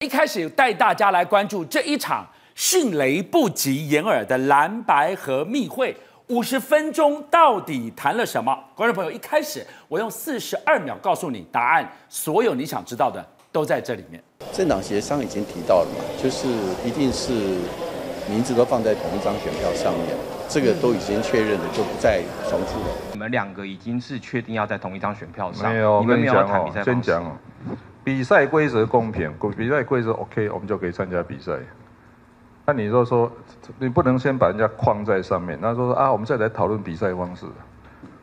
一开始带大家来关注这一场迅雷不及掩耳的蓝白和密会，五十分钟到底谈了什么？观众朋友，一开始我用四十二秒告诉你答案，所有你想知道的都在这里面。政党协商已经提到了嘛，就是一定是名字都放在同一张选票上面，这个都已经确认了，就不再重复了。你们两个已经是确定要在同一张选票上，没有，你们没有谈比赛先讲哦。比赛规则公平，比赛规则 OK，我们就可以参加比赛。那你就说，你不能先把人家框在上面，那说啊，我们再来讨论比赛方式。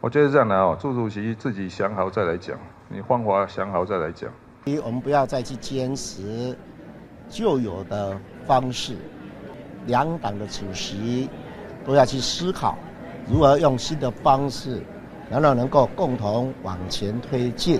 我觉得这样的哦，朱主席自己想好再来讲，你方法想好再来讲。第一我们不要再去坚持旧有的方式，两党的主席都要去思考如何用新的方式，然后能够共同往前推进。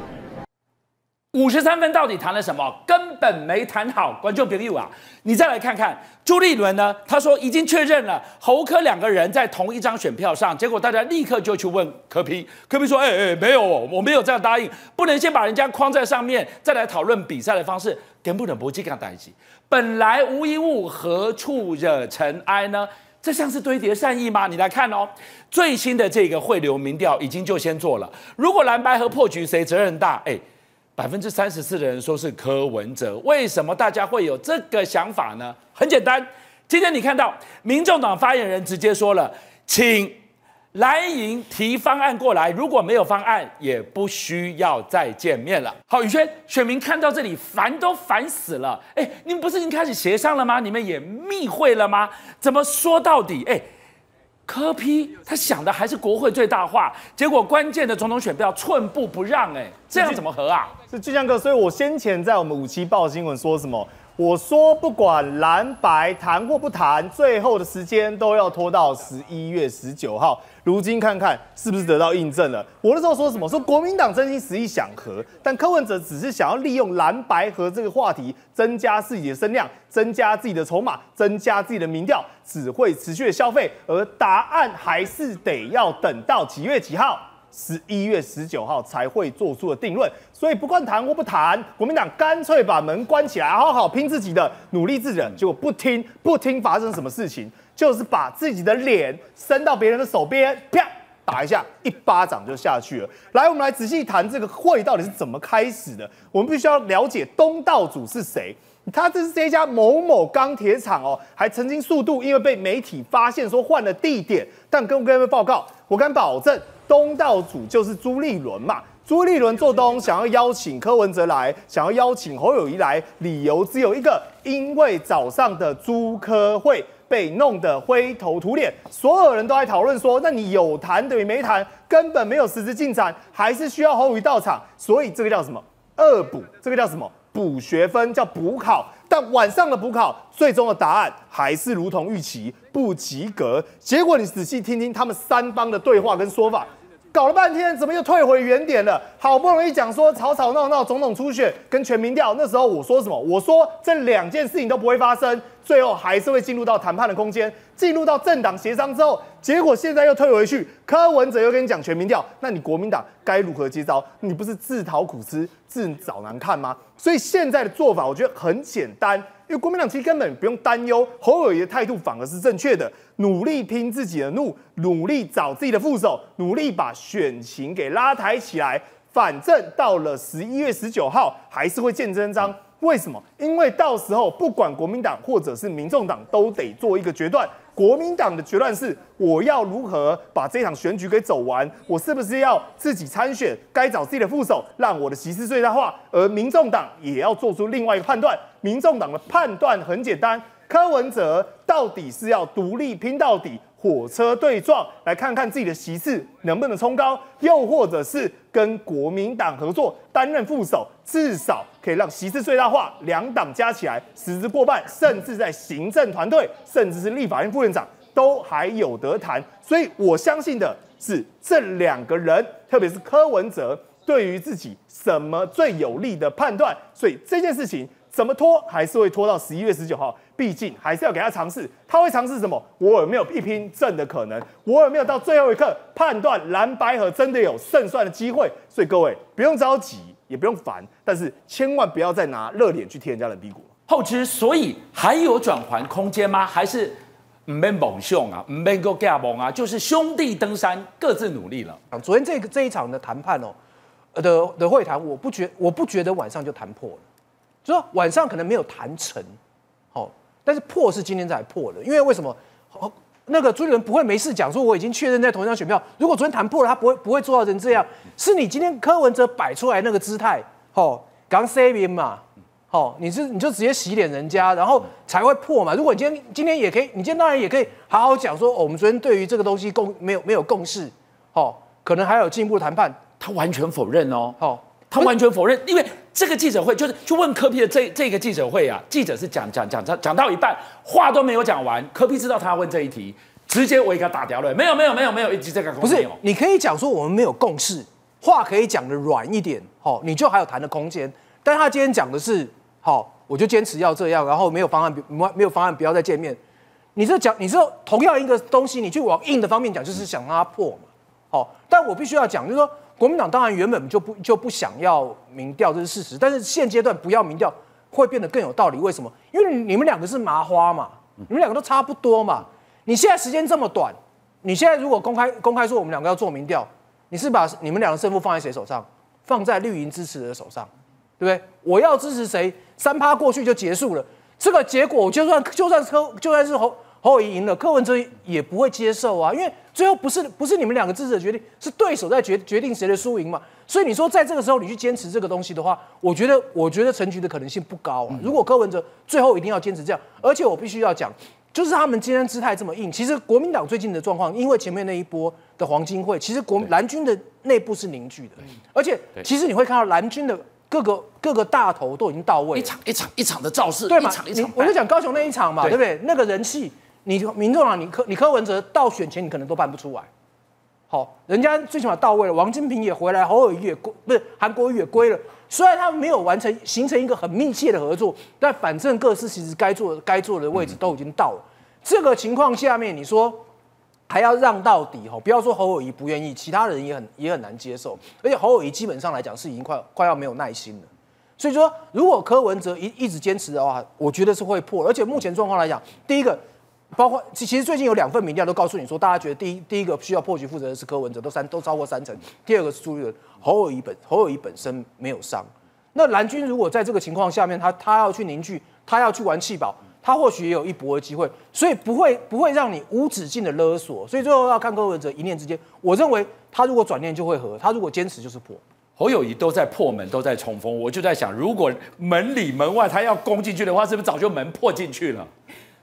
五十三分到底谈了什么？根本没谈好，观众朋友啊，你再来看看朱立伦呢？他说已经确认了侯科两个人在同一张选票上，结果大家立刻就去问柯 P，柯 P 说：“哎哎，没有，我没有这样答应，不能先把人家框在上面，再来讨论比赛的方式，根本不这样代志。本来无一物，何处惹尘埃呢？这像是堆叠善意吗？你来看哦，最新的这个汇流民调已经就先做了，如果蓝白和破局，谁责任大？哎。百分之三十四的人说是柯文哲，为什么大家会有这个想法呢？很简单，今天你看到民众党发言人直接说了，请蓝营提方案过来，如果没有方案，也不需要再见面了。好，宇轩，选民看到这里烦都烦死了。哎，你们不是已经开始协商了吗？你们也密会了吗？怎么说到底？哎。柯批他想的还是国会最大化，结果关键的总统选票寸步不让，哎，这样怎么合啊？是巨匠哥，所以我先前在我们五七报新闻说什么？我说不管蓝白谈或不谈，最后的时间都要拖到十一月十九号。如今看看是不是得到印证了？我那时候说什么？说国民党真心实意想和，但柯文哲只是想要利用蓝白和这个话题，增加自己的声量，增加自己的筹码，增加自己的民调，只会持续的消费，而答案还是得要等到几月几号？十一月十九号才会做出的定论。所以不管谈或不谈，国民党干脆把门关起来，好好拼自己的，努力自忍，结果不听不听，发生什么事情？就是把自己的脸伸到别人的手边，啪打一下，一巴掌就下去了。来，我们来仔细谈这个会到底是怎么开始的。我们必须要了解东道主是谁。他这是这一家某某钢铁厂哦，还曾经速度因为被媒体发现说换了地点，但跟不跟各位报告，我敢保证，东道主就是朱立伦嘛。朱立伦做东想要邀请柯文哲来，想要邀请侯友宜来，理由只有一个，因为早上的朱柯会。被弄得灰头土脸，所有人都在讨论说，那你有谈等于没谈，根本没有实质进展，还是需要侯友宜到场，所以这个叫什么？恶补，这个叫什么？补学分，叫补考。但晚上的补考，最终的答案还是如同预期，不及格。结果你仔细听听他们三方的对话跟说法。搞了半天，怎么又退回原点了？好不容易讲说吵吵闹闹总统初选跟全民调，那时候我说什么？我说这两件事情都不会发生，最后还是会进入到谈判的空间，进入到政党协商之后，结果现在又退回去。柯文哲又跟你讲全民调，那你国民党该如何接招？你不是自讨苦吃、自找难看吗？所以现在的做法，我觉得很简单。因为国民党其实根本不用担忧，侯友谊的态度反而是正确的，努力拼自己的路，努力找自己的副手，努力把选情给拉抬起来。反正到了十一月十九号，还是会见真章。为什么？因为到时候不管国民党或者是民众党，都得做一个决断。国民党的决断是：我要如何把这场选举给走完？我是不是要自己参选？该找自己的副手，让我的席次最大化。而民众党也要做出另外一个判断。民众党的判断很简单：柯文哲到底是要独立拼到底，火车对撞，来看看自己的席次能不能冲高，又或者是跟国民党合作担任副手，至少可以让席次最大化，两党加起来实质过半，甚至在行政团队，甚至是立法院副院长都还有得谈。所以我相信的是，这两个人，特别是柯文哲，对于自己什么最有利的判断，所以这件事情。怎么拖还是会拖到十一月十九号，毕竟还是要给他尝试。他会尝试什么？我有没有一拼正的可能？我有没有到最后一刻判断蓝白合真的有胜算的机会？所以各位不用着急，也不用烦，但是千万不要再拿热脸去贴人家冷屁股。后期，所以还有转圜空间吗？还是唔免猛凶啊，唔免够架猛啊？就是兄弟登山，各自努力了。昨天这个这一场的谈判哦，的的会谈，我不觉我不觉得晚上就谈破了，就说晚上可能没有谈成，好，但是破是今天才破的，因为为什么？那个朱立伦不会没事讲说我已经确认在同一张选票，如果昨天谈破了，他不会不会做到成这样。是你今天柯文哲摆出来那个姿态，吼，刚 saving 嘛。哦，你是你就直接洗脸人家，然后才会破嘛。如果你今天今天也可以，你今天当然也可以好好讲说，哦，我们昨天对于这个东西共没有没有共识，哦，可能还有进一步谈判。他完全否认哦，哦，他完全否认，因为这个记者会就是去问柯 P 的这这个记者会啊，记者是讲讲讲讲讲到一半，话都没有讲完，柯 P 知道他要问这一题，直接我给他打掉了，没有没有没有没有，一直在讲。不是，你可以讲说我们没有共识，话可以讲的软一点，哦，你就还有谈的空间。但他今天讲的是。好，我就坚持要这样，然后没有方案，没没有方案，不要再见面。你这讲，你这同样一个东西，你去往硬的方面讲，就是想让它破嘛。好，但我必须要讲，就是说，国民党当然原本就不就不想要民调，这是事实。但是现阶段不要民调，会变得更有道理。为什么？因为你们两个是麻花嘛，你们两个都差不多嘛。你现在时间这么短，你现在如果公开公开说我们两个要做民调，你是把你们两个胜负放在谁手上？放在绿营支持的手上，对不对？我要支持谁？三趴过去就结束了，这个结果就算就算柯就算是侯侯友宜赢了，柯文哲也不会接受啊，因为最后不是不是你们两个支持的决定，是对手在决决定谁的输赢嘛。所以你说在这个时候你去坚持这个东西的话，我觉得我觉得成局的可能性不高啊。如果柯文哲最后一定要坚持这样，而且我必须要讲，就是他们今天姿态这么硬，其实国民党最近的状况，因为前面那一波的黄金会，其实国蓝军的内部是凝聚的，而且其实你会看到蓝军的。各个各个大头都已经到位，一场一场一场的造势，对嘛？一场一场，我就讲高雄那一场嘛，对，对不对？那个人气，你民众党，你柯你柯文哲到选前，你可能都办不出来。好，人家最起码到位了，王金平也回来，侯友宜也归，不是韩国瑜也归了。虽然他们没有完成形成一个很密切的合作，但反正各司其实该做该做的位置都已经到了。嗯、这个情况下面，你说。还要让到底哈，不要说侯友谊不愿意，其他人也很也很难接受。而且侯友谊基本上来讲是已经快快要没有耐心了。所以说，如果柯文哲一一直坚持的话，我觉得是会破。而且目前状况来讲，第一个，包括其实最近有两份民调都告诉你说，大家觉得第一第一个需要破局负责的是柯文哲，都三都超过三成。第二个是朱立伦，侯友宜本侯友宜本身没有伤。那蓝军如果在这个情况下面，他他要去凝聚，他要去玩弃保。他或许也有一搏的机会，所以不会不会让你无止境的勒索，所以最后要看柯文哲一念之间。我认为他如果转念就会合，他如果坚持就是破。侯友宜都在破门，都在冲锋，我就在想，如果门里门外他要攻进去的话，是不是早就门破进去了？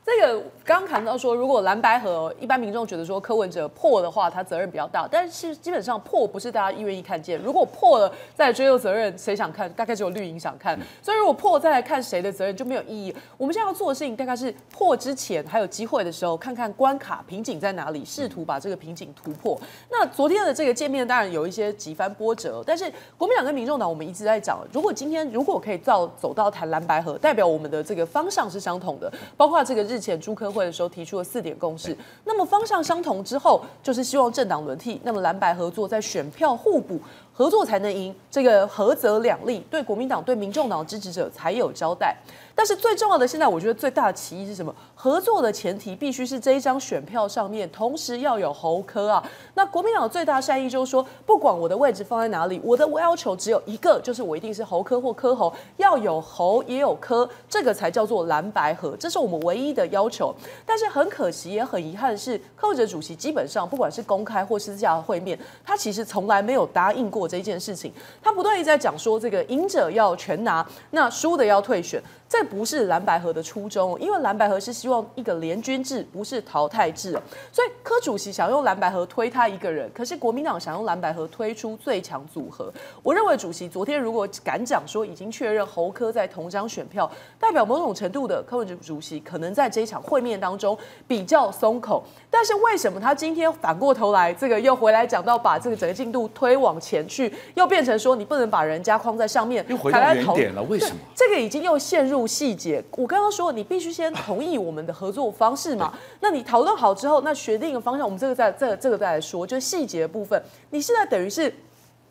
这个刚刚谈到说，如果蓝白河，一般民众觉得说柯文哲破的话，他责任比较大。但是基本上破不是大家愿意看见。如果破了再追究责任，谁想看？大概只有绿营想看。所以如果破再来看谁的责任就没有意义。我们现在要做的事情，大概是破之前还有机会的时候，看看关卡瓶颈在哪里，试图把这个瓶颈突破。那昨天的这个见面当然有一些几番波折，但是国民党跟民众党我们一直在讲，如果今天如果可以造走到谈蓝白河，代表我们的这个方向是相同的，包括这个。之前朱科会的时候提出了四点共识，那么方向相同之后，就是希望政党轮替，那么蓝白合作在选票互补，合作才能赢，这个合则两利，对国民党对民众党支持者才有交代。但是最重要的，现在我觉得最大的歧义是什么？合作的前提必须是这一张选票上面同时要有侯科啊。那国民党最大善意就是说，不管我的位置放在哪里，我的要求只有一个，就是我一定是侯科或科侯，要有侯也有科，这个才叫做蓝白合，这是我们唯一的要求。但是很可惜也很遗憾的是，柯文哲主席基本上不管是公开或私下会面，他其实从来没有答应过这一件事情。他不断一直在讲说，这个赢者要全拿，那输的要退选。这不是蓝白合的初衷，因为蓝白合是希望一个联军制，不是淘汰制。所以柯主席想用蓝白合推他一个人，可是国民党想用蓝白合推出最强组合。我认为主席昨天如果敢讲说已经确认侯科在同张选票，代表某种程度的柯文哲主席可能在这一场会面当中比较松口。但是为什么他今天反过头来，这个又回来讲到把这个整个进度推往前去，又变成说你不能把人家框在上面，又回到原点了？为什么？这个已经又陷入。细节，我刚刚说，你必须先同意我们的合作方式嘛？那你讨论好之后，那决定一个方向，我们这个再这个、这个再来说，就是细节的部分。你现在等于是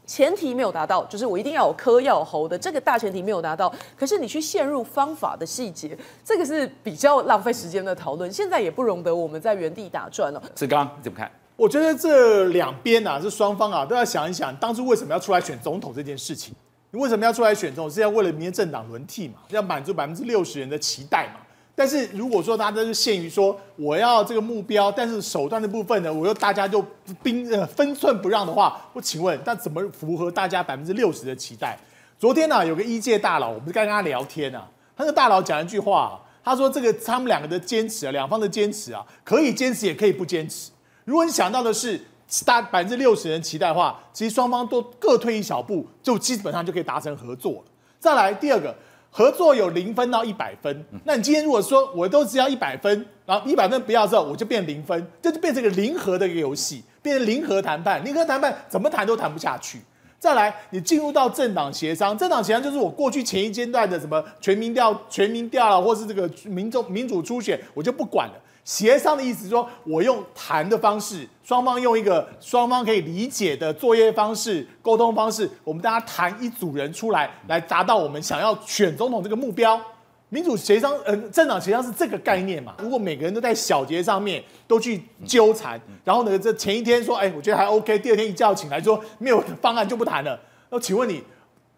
前提没有达到，就是我一定要有科要有侯的这个大前提没有达到。可是你去陷入方法的细节，这个是比较浪费时间的讨论。现在也不容得我们在原地打转了。志刚你怎么看？我觉得这两边啊，是双方啊，都要想一想，当初为什么要出来选总统这件事情？你为什么要出来选总统？是要为了明天政党轮替嘛？要满足百分之六十人的期待嘛？但是如果说大家都是限于说我要这个目标，但是手段的部分呢，我又大家就兵呃分寸不让的话，我请问，那怎么符合大家百分之六十的期待？昨天呢、有个一届大佬，我们刚跟他聊天啊，他那个大佬讲一句话、啊，他说这个他们两个的坚持啊，两方的坚持啊，可以坚持也可以不坚持。如果你想到的是大百分之六十人期待的话，其实双方都各退一小步，就基本上就可以达成合作了。再来第二个。合作有零分到一百分，那你今天如果说我都只要一百分，然后一百分不要之后，我就变零分，这就变成一个零和的一个游戏，变成零和谈判，零和谈判怎么谈都谈不下去。再来，你进入到政党协商，政党协商就是我过去前一阶段的什么全民调、全民调了，或是这个民众民主初选，我就不管了。协商的意思是说，我用谈的方式，双方用一个双方可以理解的作业方式、沟通方式，我们大家谈一组人出来，来达到我们想要选总统这个目标。民主协商，呃，政党协商是这个概念嘛？如果每个人都在小节上面都去纠缠，然后呢，这前一天说，哎，我觉得还 OK，第二天一觉醒来说没有方案就不谈了。那请问你，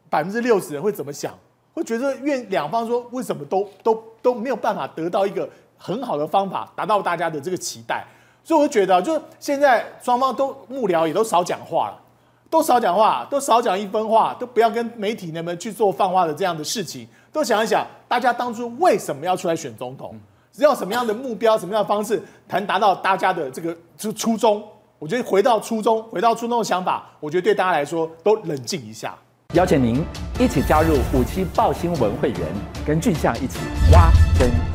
百分之六十人会怎么想？会觉得愿两方说为什么都都都没有办法得到一个？很好的方法达到大家的这个期待，所以我就觉得，就现在双方都幕僚也都少讲话了，都少讲话，都少讲一分话，都不要跟媒体那边去做放话的这样的事情，都想一想，大家当初为什么要出来选总统，只要什么样的目标，什么样的方式谈达到大家的这个初初衷？我觉得回到初衷，回到初衷的想法，我觉得对大家来说都冷静一下。邀请您一起加入五七报新闻会员，跟俊相一起挖真相。